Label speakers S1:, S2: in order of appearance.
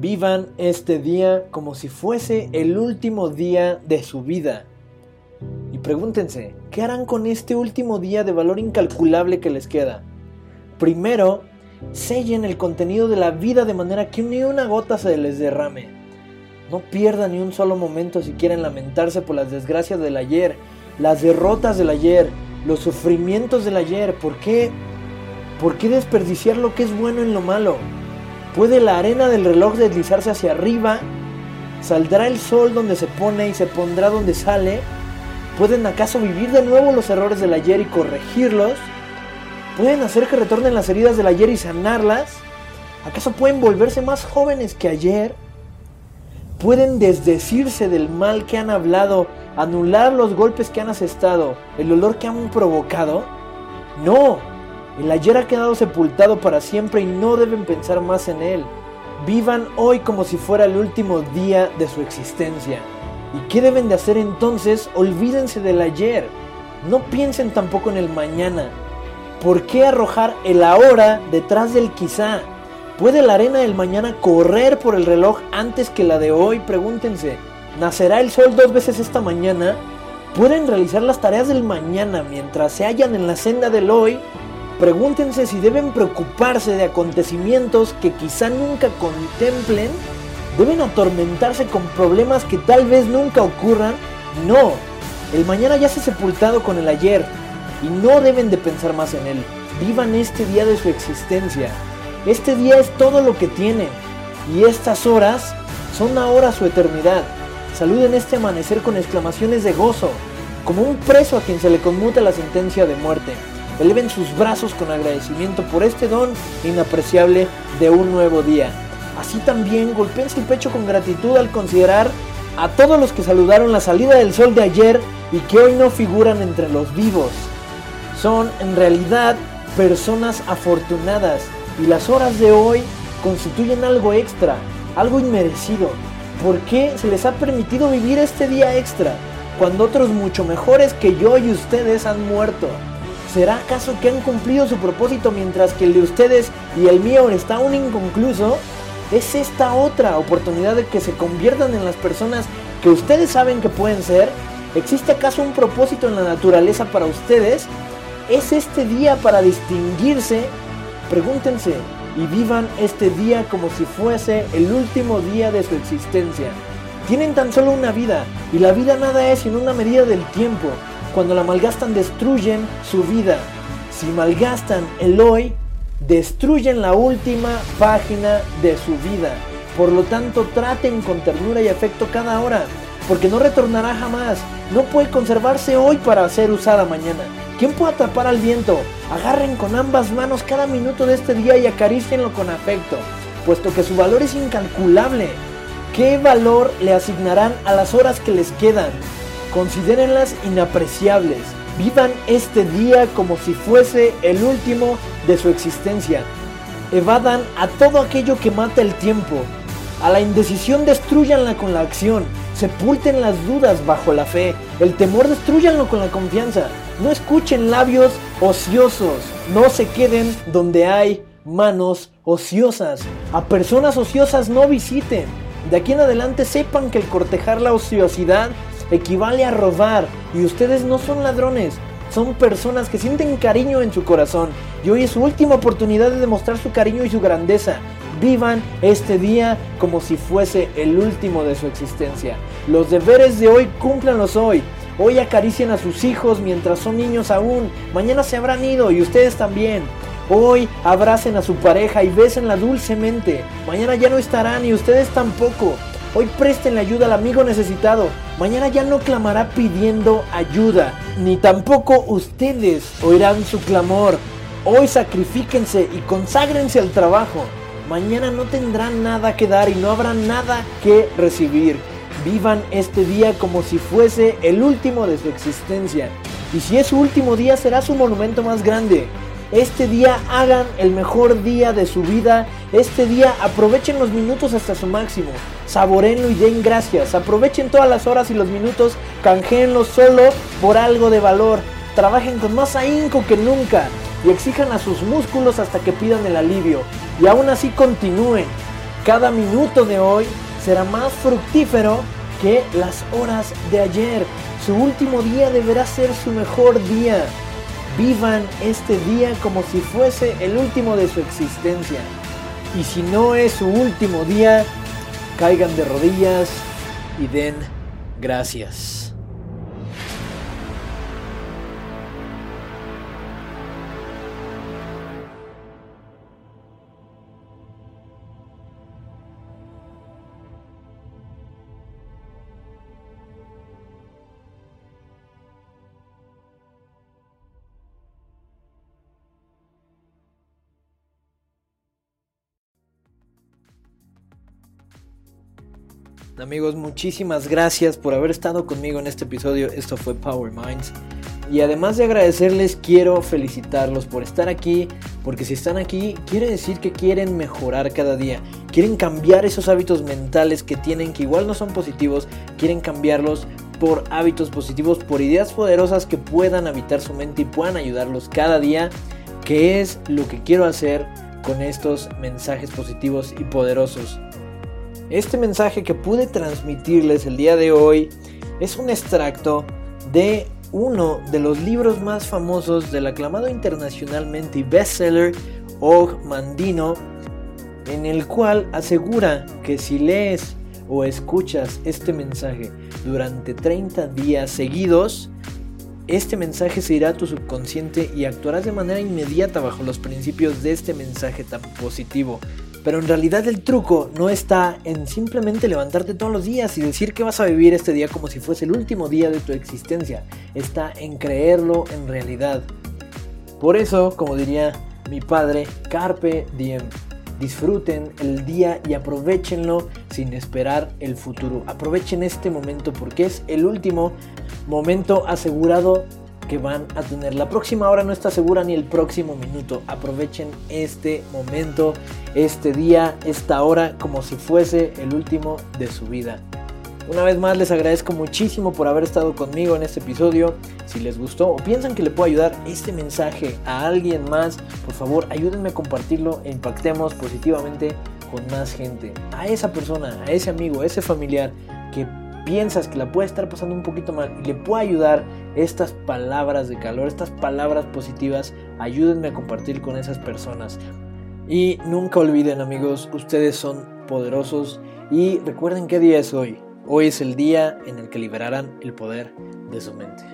S1: Vivan este día como si fuese el último día de su vida. Y pregúntense, ¿qué harán con este último día de valor incalculable que les queda? Primero, sellen el contenido de la vida de manera que ni una gota se les derrame. No pierdan ni un solo momento si quieren lamentarse por las desgracias del ayer, las derrotas del ayer, los sufrimientos del ayer. ¿Por qué? ¿Por qué desperdiciar lo que es bueno en lo malo? ¿Puede la arena del reloj deslizarse hacia arriba? ¿Saldrá el sol donde se pone y se pondrá donde sale? ¿Pueden acaso vivir de nuevo los errores del ayer y corregirlos? ¿Pueden hacer que retornen las heridas del ayer y sanarlas? ¿Acaso pueden volverse más jóvenes que ayer? ¿Pueden desdecirse del mal que han hablado, anular los golpes que han asestado, el dolor que han provocado? No, el ayer ha quedado sepultado para siempre y no deben pensar más en él. Vivan hoy como si fuera el último día de su existencia. ¿Y qué deben de hacer entonces? Olvídense del ayer. No piensen tampoco en el mañana. ¿Por qué arrojar el ahora detrás del quizá? ¿Puede la arena del mañana correr por el reloj antes que la de hoy? Pregúntense. ¿Nacerá el sol dos veces esta mañana? ¿Pueden realizar las tareas del mañana mientras se hallan en la senda del hoy? Pregúntense si deben preocuparse de acontecimientos que quizá nunca contemplen. ¿Deben atormentarse con problemas que tal vez nunca ocurran? No, el mañana ya se ha sepultado con el ayer y no deben de pensar más en él. Vivan este día de su existencia. Este día es todo lo que tienen y estas horas son ahora su eternidad. Saluden este amanecer con exclamaciones de gozo, como un preso a quien se le conmuta la sentencia de muerte. Eleven sus brazos con agradecimiento por este don inapreciable de un nuevo día. Así también golpeen su pecho con gratitud al considerar a todos los que saludaron la salida del sol de ayer y que hoy no figuran entre los vivos. Son en realidad personas afortunadas y las horas de hoy constituyen algo extra, algo inmerecido. ¿Por qué se les ha permitido vivir este día extra cuando otros mucho mejores que yo y ustedes han muerto? ¿Será acaso que han cumplido su propósito mientras que el de ustedes y el mío está aún inconcluso? ¿Es esta otra oportunidad de que se conviertan en las personas que ustedes saben que pueden ser? ¿Existe acaso un propósito en la naturaleza para ustedes? ¿Es este día para distinguirse? Pregúntense y vivan este día como si fuese el último día de su existencia. Tienen tan solo una vida y la vida nada es sino una medida del tiempo. Cuando la malgastan destruyen su vida. Si malgastan el hoy, destruyen la última página de su vida. Por lo tanto, traten con ternura y afecto cada hora, porque no retornará jamás. No puede conservarse hoy para ser usada mañana. ¿Quién puede atrapar al viento? Agarren con ambas manos cada minuto de este día y acaricienlo con afecto, puesto que su valor es incalculable. ¿Qué valor le asignarán a las horas que les quedan? Considérenlas inapreciables. Vivan este día como si fuese el último de su existencia. Evadan a todo aquello que mata el tiempo. A la indecisión destruyanla con la acción. Sepulten las dudas bajo la fe. El temor destruyanlo con la confianza. No escuchen labios ociosos. No se queden donde hay manos ociosas. A personas ociosas no visiten. De aquí en adelante sepan que el cortejar la ociosidad equivale a robar y ustedes no son ladrones, son personas que sienten cariño en su corazón y hoy es su última oportunidad de demostrar su cariño y su grandeza. Vivan este día como si fuese el último de su existencia. Los deberes de hoy cúmplanlos hoy. Hoy acaricien a sus hijos mientras son niños aún. Mañana se habrán ido y ustedes también. Hoy abracen a su pareja y bésenla dulcemente. Mañana ya no estarán y ustedes tampoco. Hoy presten ayuda al amigo necesitado. Mañana ya no clamará pidiendo ayuda, ni tampoco ustedes oirán su clamor. Hoy sacrifíquense y conságrense al trabajo. Mañana no tendrán nada que dar y no habrá nada que recibir. Vivan este día como si fuese el último de su existencia. Y si es su último día será su monumento más grande. Este día hagan el mejor día de su vida. Este día aprovechen los minutos hasta su máximo. Saborenlo y den gracias. Aprovechen todas las horas y los minutos. Canjeenlos solo por algo de valor. Trabajen con más ahínco que nunca. Y exijan a sus músculos hasta que pidan el alivio. Y aún así continúen. cada minuto de hoy será más fructífero que las horas de ayer. Su último día deberá ser su mejor día. Vivan este día como si fuese el último de su existencia. Y si no es su último día, caigan de rodillas y den gracias. Amigos, muchísimas gracias por haber estado conmigo en este episodio. Esto fue Power Minds. Y además de agradecerles, quiero felicitarlos por estar aquí, porque si están aquí, quiere decir que quieren mejorar cada día, quieren cambiar esos hábitos mentales que tienen, que igual no son positivos, quieren cambiarlos por hábitos positivos, por ideas poderosas que puedan habitar su mente y puedan ayudarlos cada día, que es lo que quiero hacer con estos mensajes positivos y poderosos. Este mensaje que pude transmitirles el día de hoy es un extracto de uno de los libros más famosos del aclamado internacionalmente bestseller Og Mandino, en el cual asegura que si lees o escuchas este mensaje durante 30 días seguidos, este mensaje se irá a tu subconsciente y actuarás de manera inmediata bajo los principios de este mensaje tan positivo. Pero en realidad el truco no está en simplemente levantarte todos los días y decir que vas a vivir este día como si fuese el último día de tu existencia. Está en creerlo en realidad. Por eso, como diría mi padre, carpe diem. Disfruten el día y aprovechenlo sin esperar el futuro. Aprovechen este momento porque es el último momento asegurado que van a tener. La próxima hora no está segura ni el próximo minuto. Aprovechen este momento, este día, esta hora como si fuese el último de su vida. Una vez más les agradezco muchísimo por haber estado conmigo en este episodio. Si les gustó o piensan que le puedo ayudar este mensaje a alguien más, por favor ayúdenme a compartirlo e impactemos positivamente con más gente. A esa persona, a ese amigo, a ese familiar que piensas que la puede estar pasando un poquito mal y le puede ayudar estas palabras de calor, estas palabras positivas, ayúdenme a compartir con esas personas. Y nunca olviden amigos, ustedes son poderosos y recuerden qué día es hoy. Hoy es el día en el que liberarán el poder de su mente.